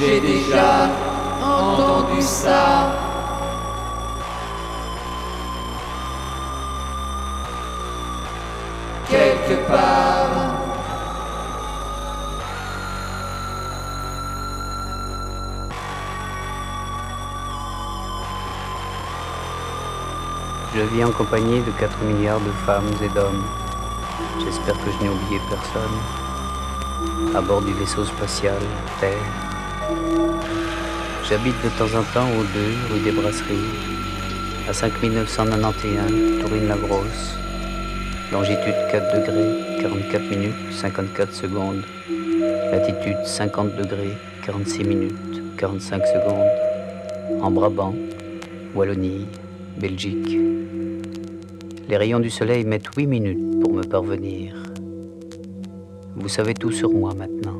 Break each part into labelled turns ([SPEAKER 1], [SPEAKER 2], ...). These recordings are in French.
[SPEAKER 1] J'ai déjà entendu ça. Quelque part.
[SPEAKER 2] Je vis en compagnie de 4 milliards de femmes et d'hommes. J'espère que je n'ai oublié personne. À bord du vaisseau spatial Terre. J'habite de temps en temps au 2 rue des Brasseries, à 5991 Tourine-la-Grosse. Longitude 4 degrés, 44 minutes, 54 secondes. Latitude 50 degrés, 46 minutes, 45 secondes. En Brabant, Wallonie, Belgique. Les rayons du soleil mettent 8 minutes pour me parvenir. Vous savez tout sur moi maintenant.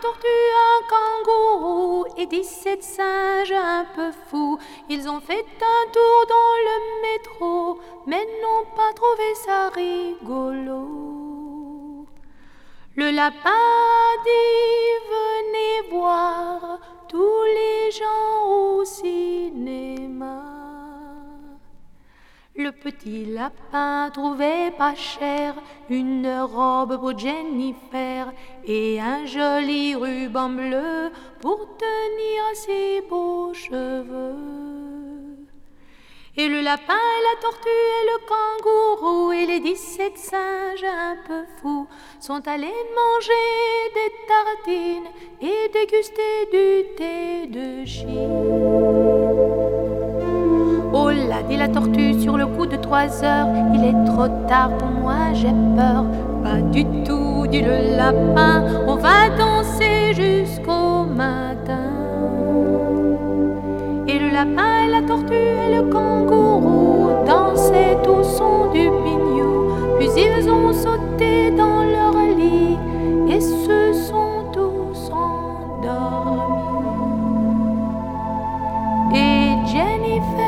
[SPEAKER 3] tortue, un kangourou et 17 singes un peu fous. Ils ont fait un tour dans le métro, mais n'ont pas trouvé ça rigolo. Le lapin dit venez voir tous les gens au cinéma. Le petit lapin trouvait pas cher une robe pour Jennifer et un joli ruban bleu pour tenir ses beaux cheveux. Et le lapin et la tortue et le kangourou et les 17 singes un peu fous sont allés manger des tartines et déguster du thé de Chine. Oh là, dit la tortue sur le coup de trois heures, il est trop tard pour moi, j'ai peur. Pas du tout, dit le lapin, on va danser jusqu'au matin. Et le lapin et la tortue et le kangourou dansaient au son du biniou. Puis ils ont sauté dans leur lit et se sont tous endormis. Et Jennifer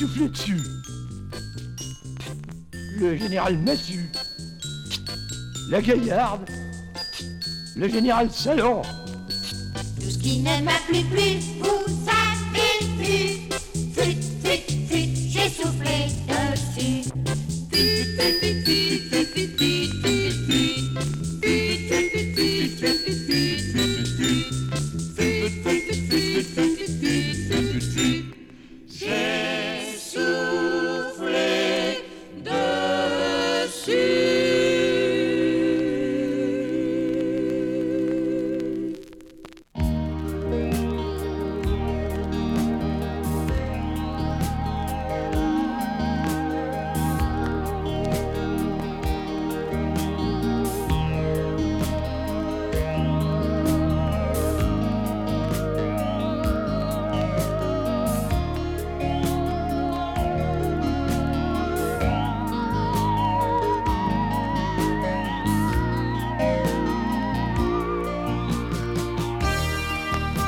[SPEAKER 4] soufflé dessus.
[SPEAKER 5] Le général Massu. La gaillarde. Le général Salon.
[SPEAKER 4] Tout ce qui ne m'a plus plu,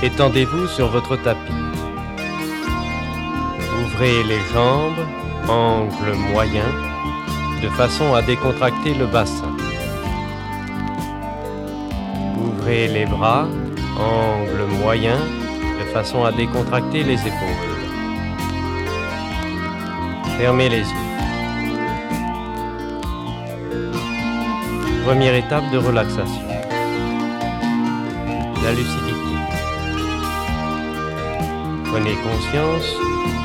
[SPEAKER 6] Étendez-vous sur votre tapis. Ouvrez les jambes, angle moyen, de façon à décontracter le bassin. Ouvrez les bras, angle moyen, de façon à décontracter les épaules. Fermez les yeux. Première étape de relaxation. La. Prenez conscience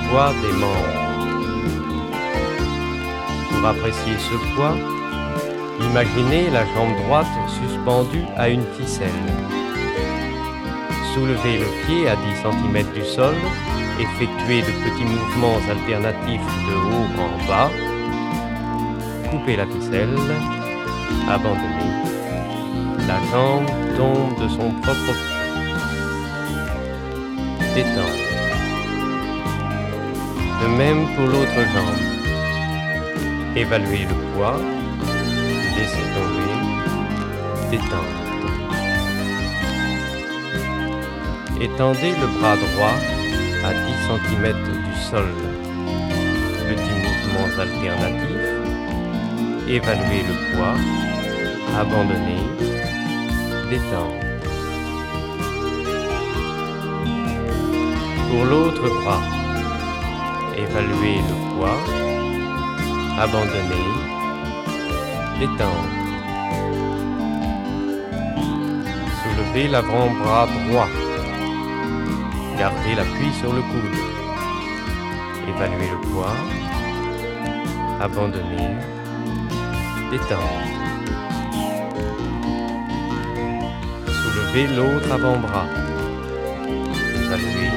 [SPEAKER 6] poids des membres. Pour apprécier ce poids, imaginez la jambe droite suspendue à une ficelle. Soulevez le pied à 10 cm du sol, effectuez de petits mouvements alternatifs de haut en bas, coupez la ficelle, abandonnez. La jambe tombe de son propre poids. Détendre. De même pour l'autre jambe. Évaluez le poids, laissez tomber, détendre. Étendez le bras droit à 10 cm du sol. Petits mouvements alternatifs. Évaluez le poids, abandonnez, détendre. Pour l'autre bras, évaluez le poids, abandonnez, détendre. Soulevez l'avant-bras droit. Gardez l'appui sur le coude. Évaluez le poids, abandonnez, détendre. Soulevez l'autre avant-bras. Évaluez,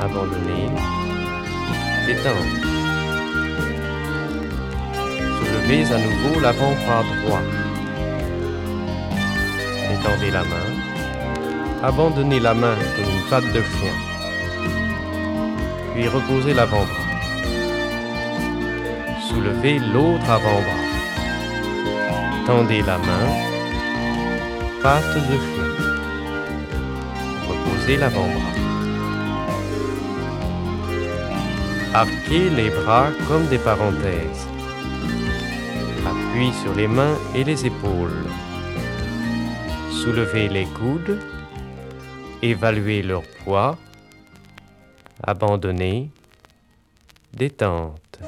[SPEAKER 6] abandonnez, Soulevez à nouveau l'avant-bras droit. Étendez la main. Abandonnez la main comme une patte de chien. Puis reposez l'avant-bras. Soulevez l'autre avant-bras. Tendez la main. Patte de chien. Reposez l'avant-bras. Arquez les bras comme des parenthèses. Appui sur les mains et les épaules. Soulevez les coudes. Évaluez leur poids. Abandonnez. Détente.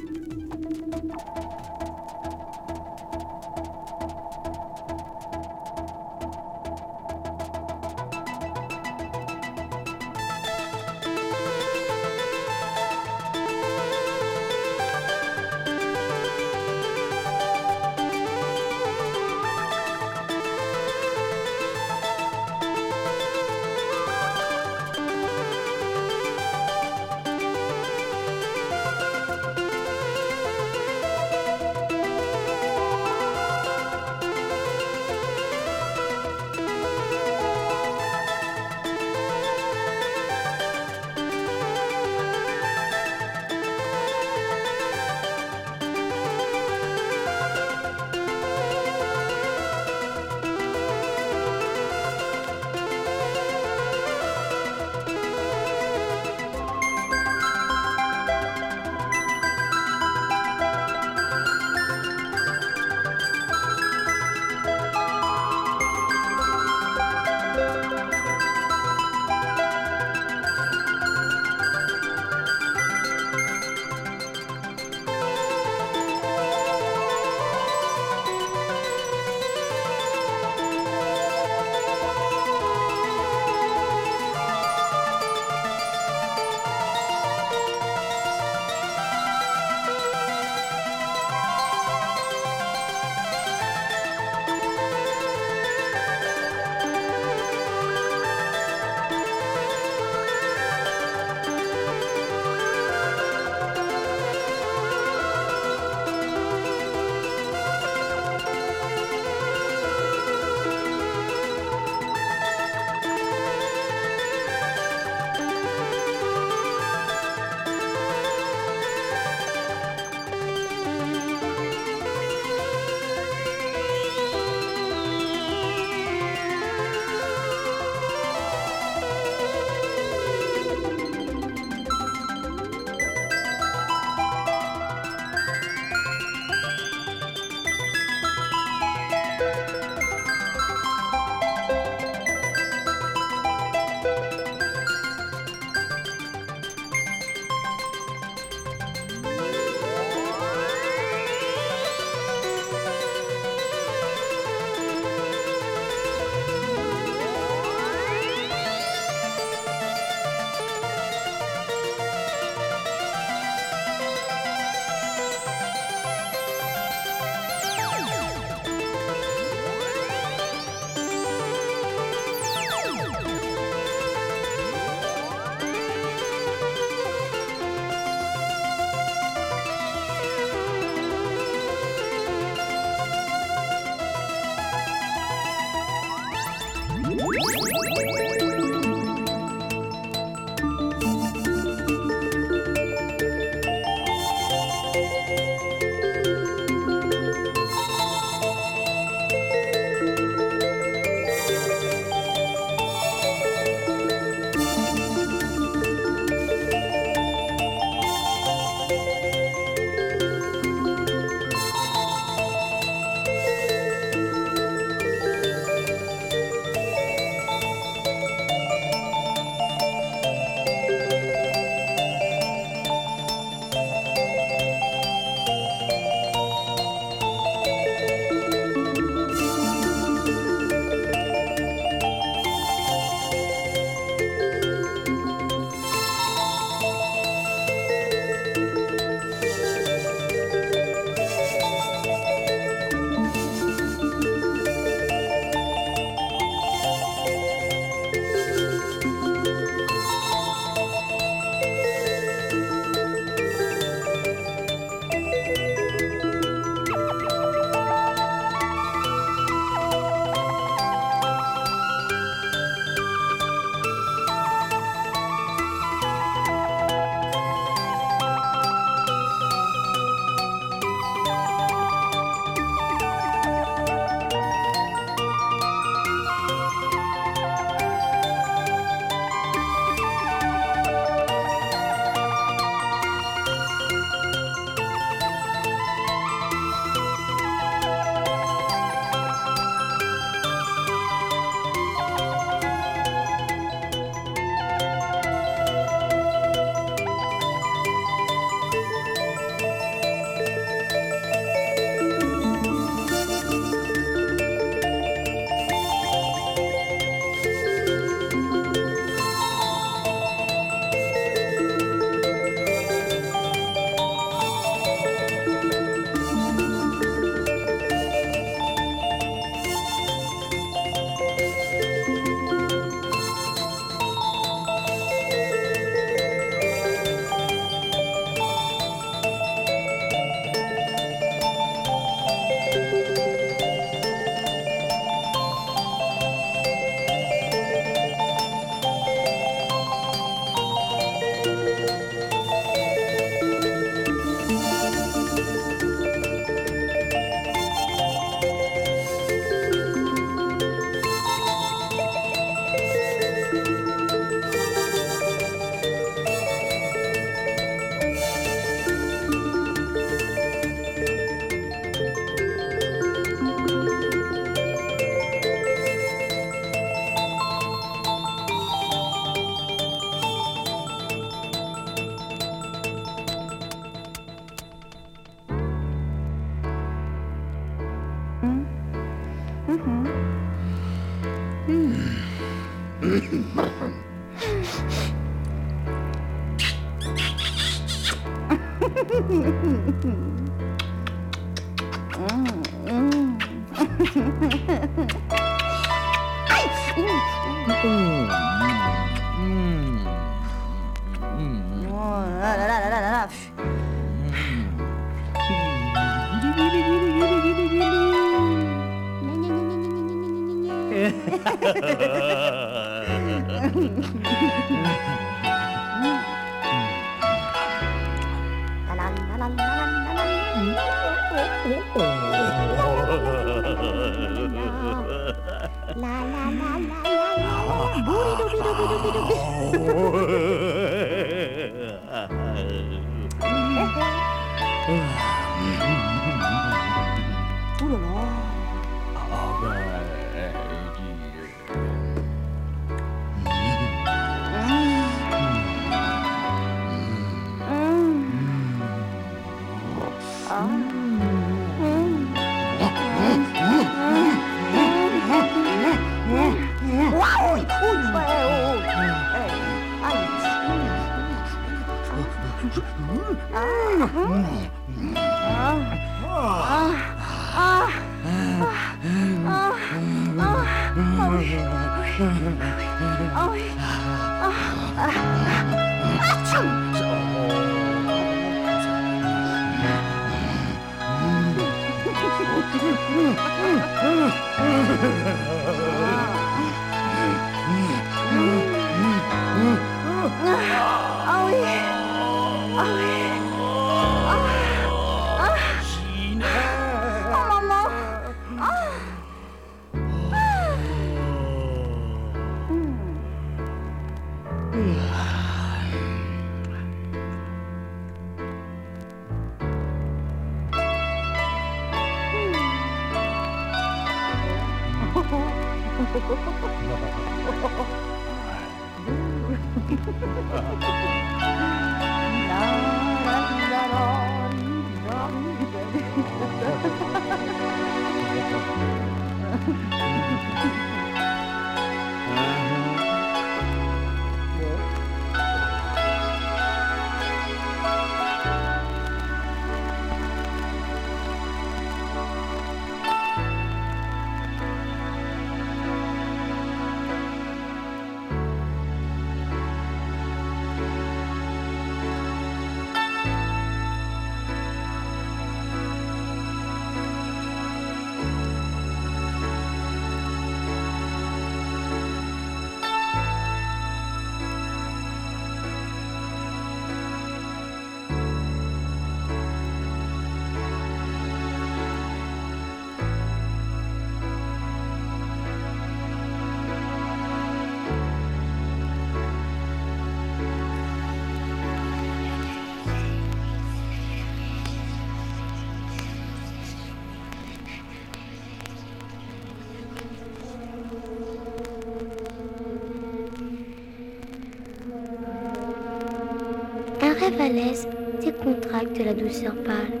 [SPEAKER 7] Un rêve à l'aise décontracte la douceur pâle.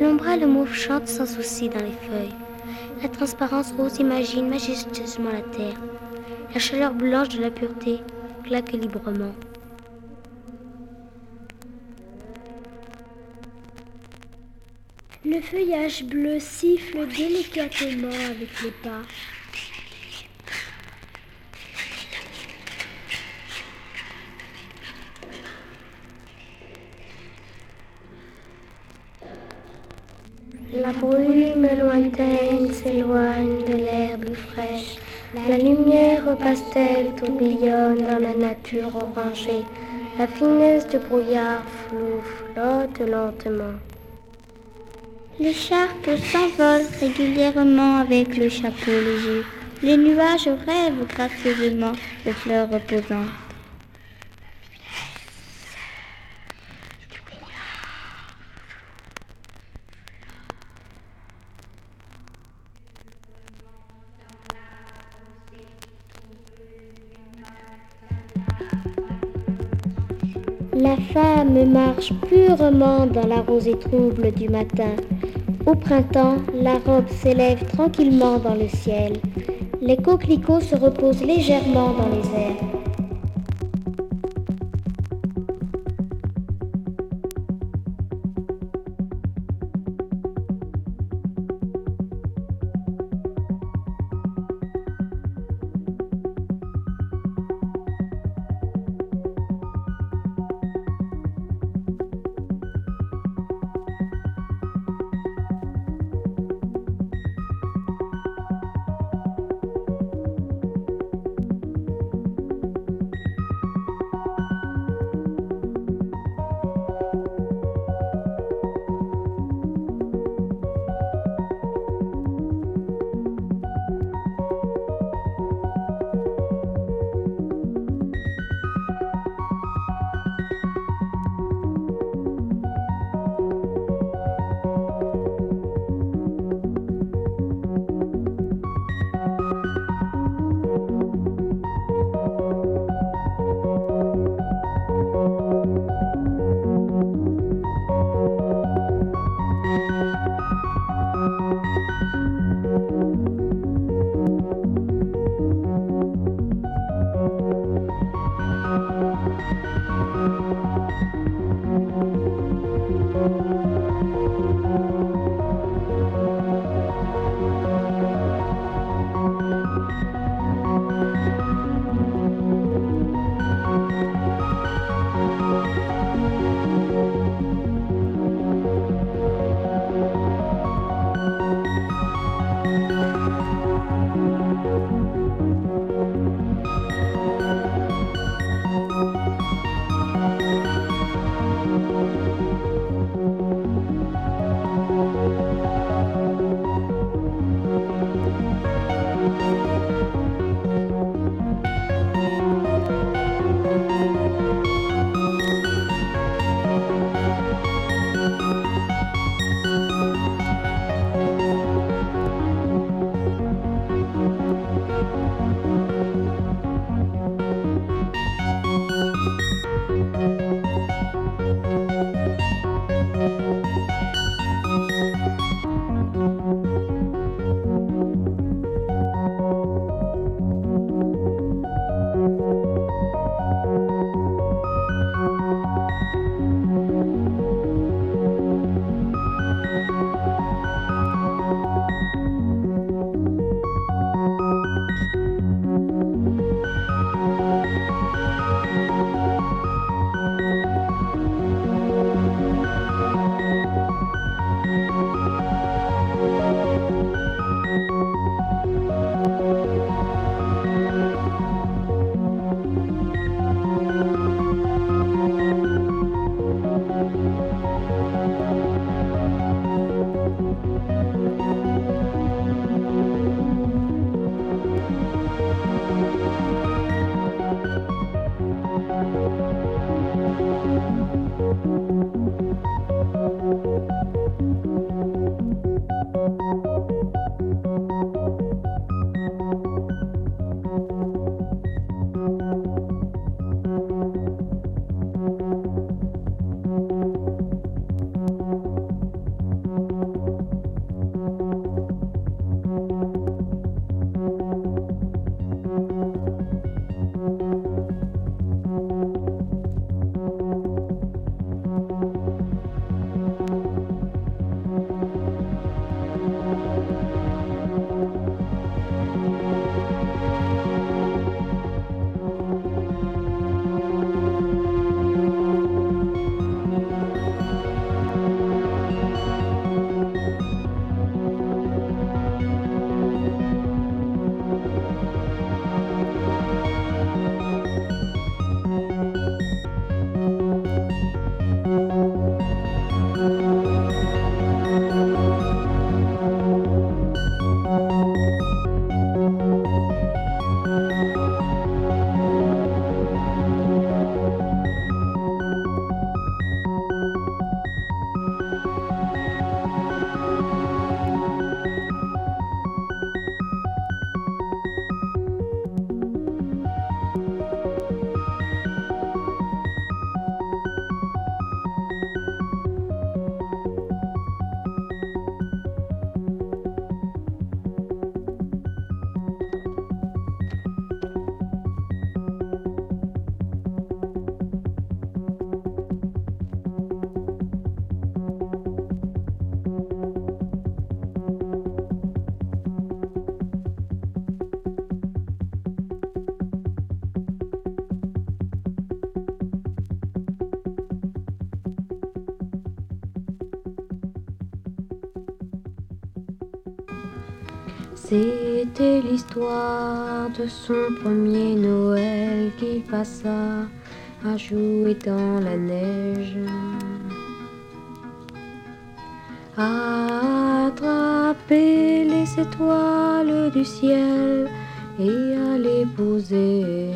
[SPEAKER 7] L'ombrelle mauve chante sans souci dans les feuilles. La transparence rose imagine majestueusement la terre. La chaleur blanche de la pureté claque librement. Le feuillage bleu siffle délicatement avec les pas. La brume lointaine s'éloigne de l'herbe fraîche. La lumière pastel tourbillonne dans la nature orangée. La finesse du brouillard flotte lentement. L'écharpe s'envole régulièrement avec le chapeau léger. Les nuages rêvent gracieusement de fleurs reposantes. La femme marche purement dans la rosée trouble du matin. Au printemps, la robe s'élève tranquillement dans le ciel. Les coquelicots se reposent légèrement dans les airs.
[SPEAKER 8] C'était l'histoire de son premier Noël qu'il passa à jouer dans la neige. À attraper les étoiles du ciel et à les poser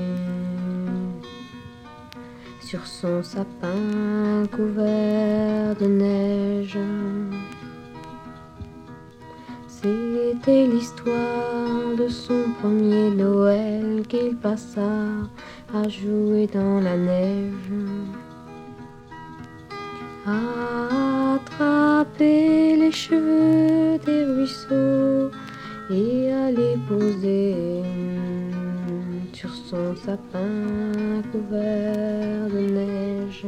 [SPEAKER 8] sur son sapin couvert de neige. C'était l'histoire de son premier Noël qu'il passa à jouer dans la neige. À attraper les cheveux des ruisseaux et à les poser sur son sapin couvert de neige.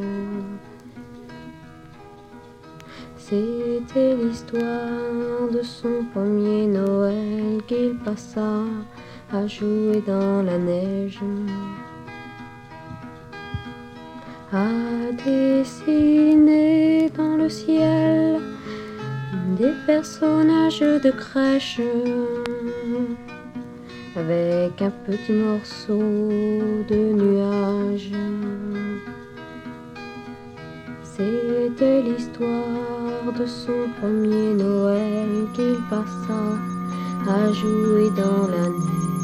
[SPEAKER 8] C'était l'histoire de son premier Noël qu'il passa à jouer dans la neige. À dessiner dans le ciel des personnages de crèche avec un petit morceau de nuage. C'était l'histoire de son premier Noël qu'il passa à jouer dans la neige.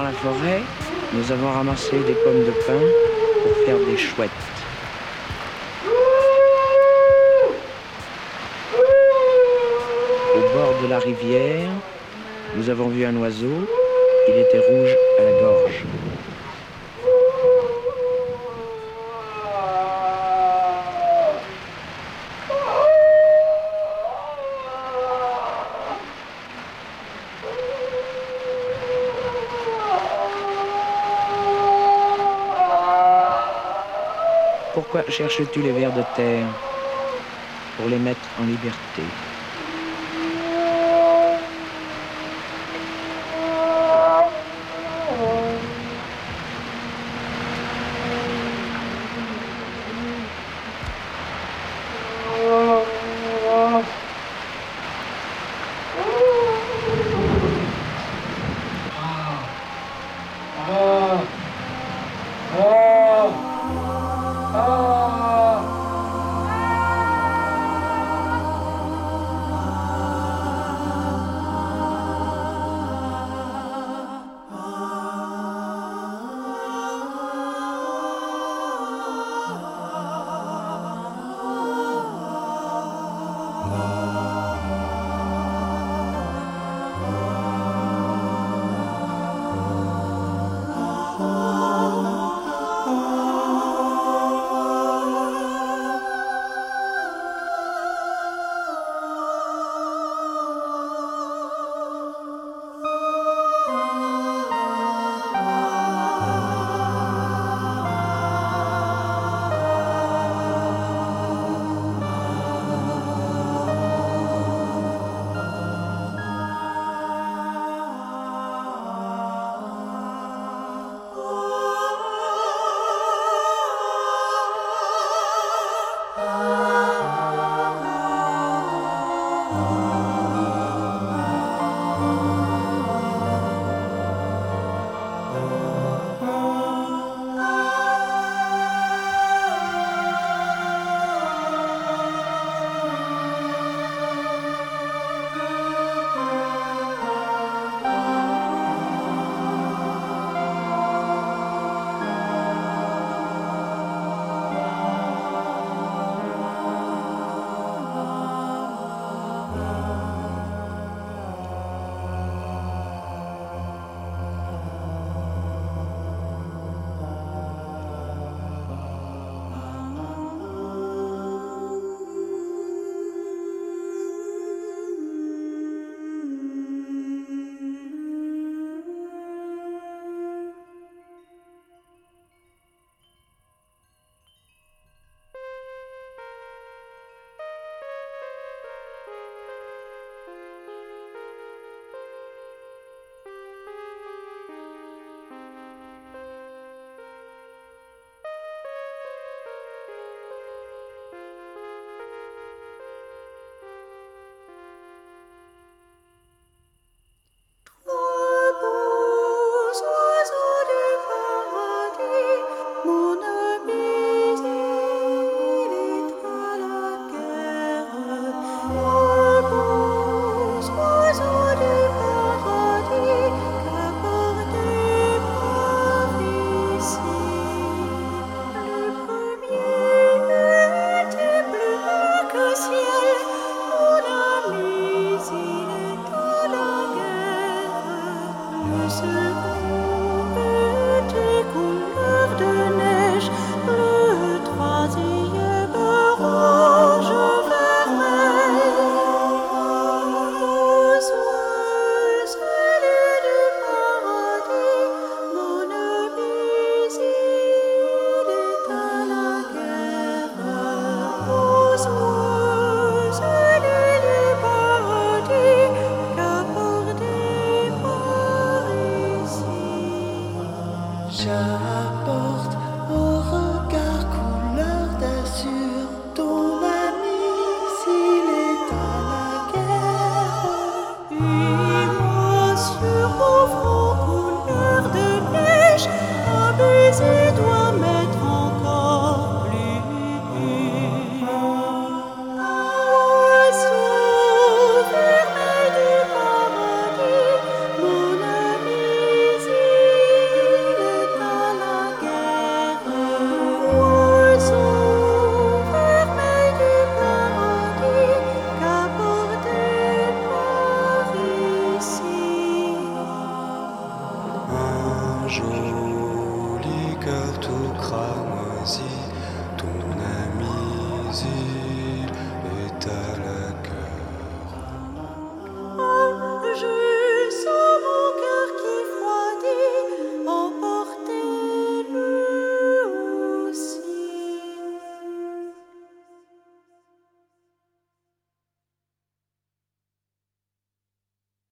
[SPEAKER 9] Dans la forêt, nous avons ramassé des pommes de pin pour faire des chouettes. Au bord de la rivière, nous avons vu un oiseau. Il était rouge à la gorge. Cherches-tu les vers de terre Pour les mettre en liberté?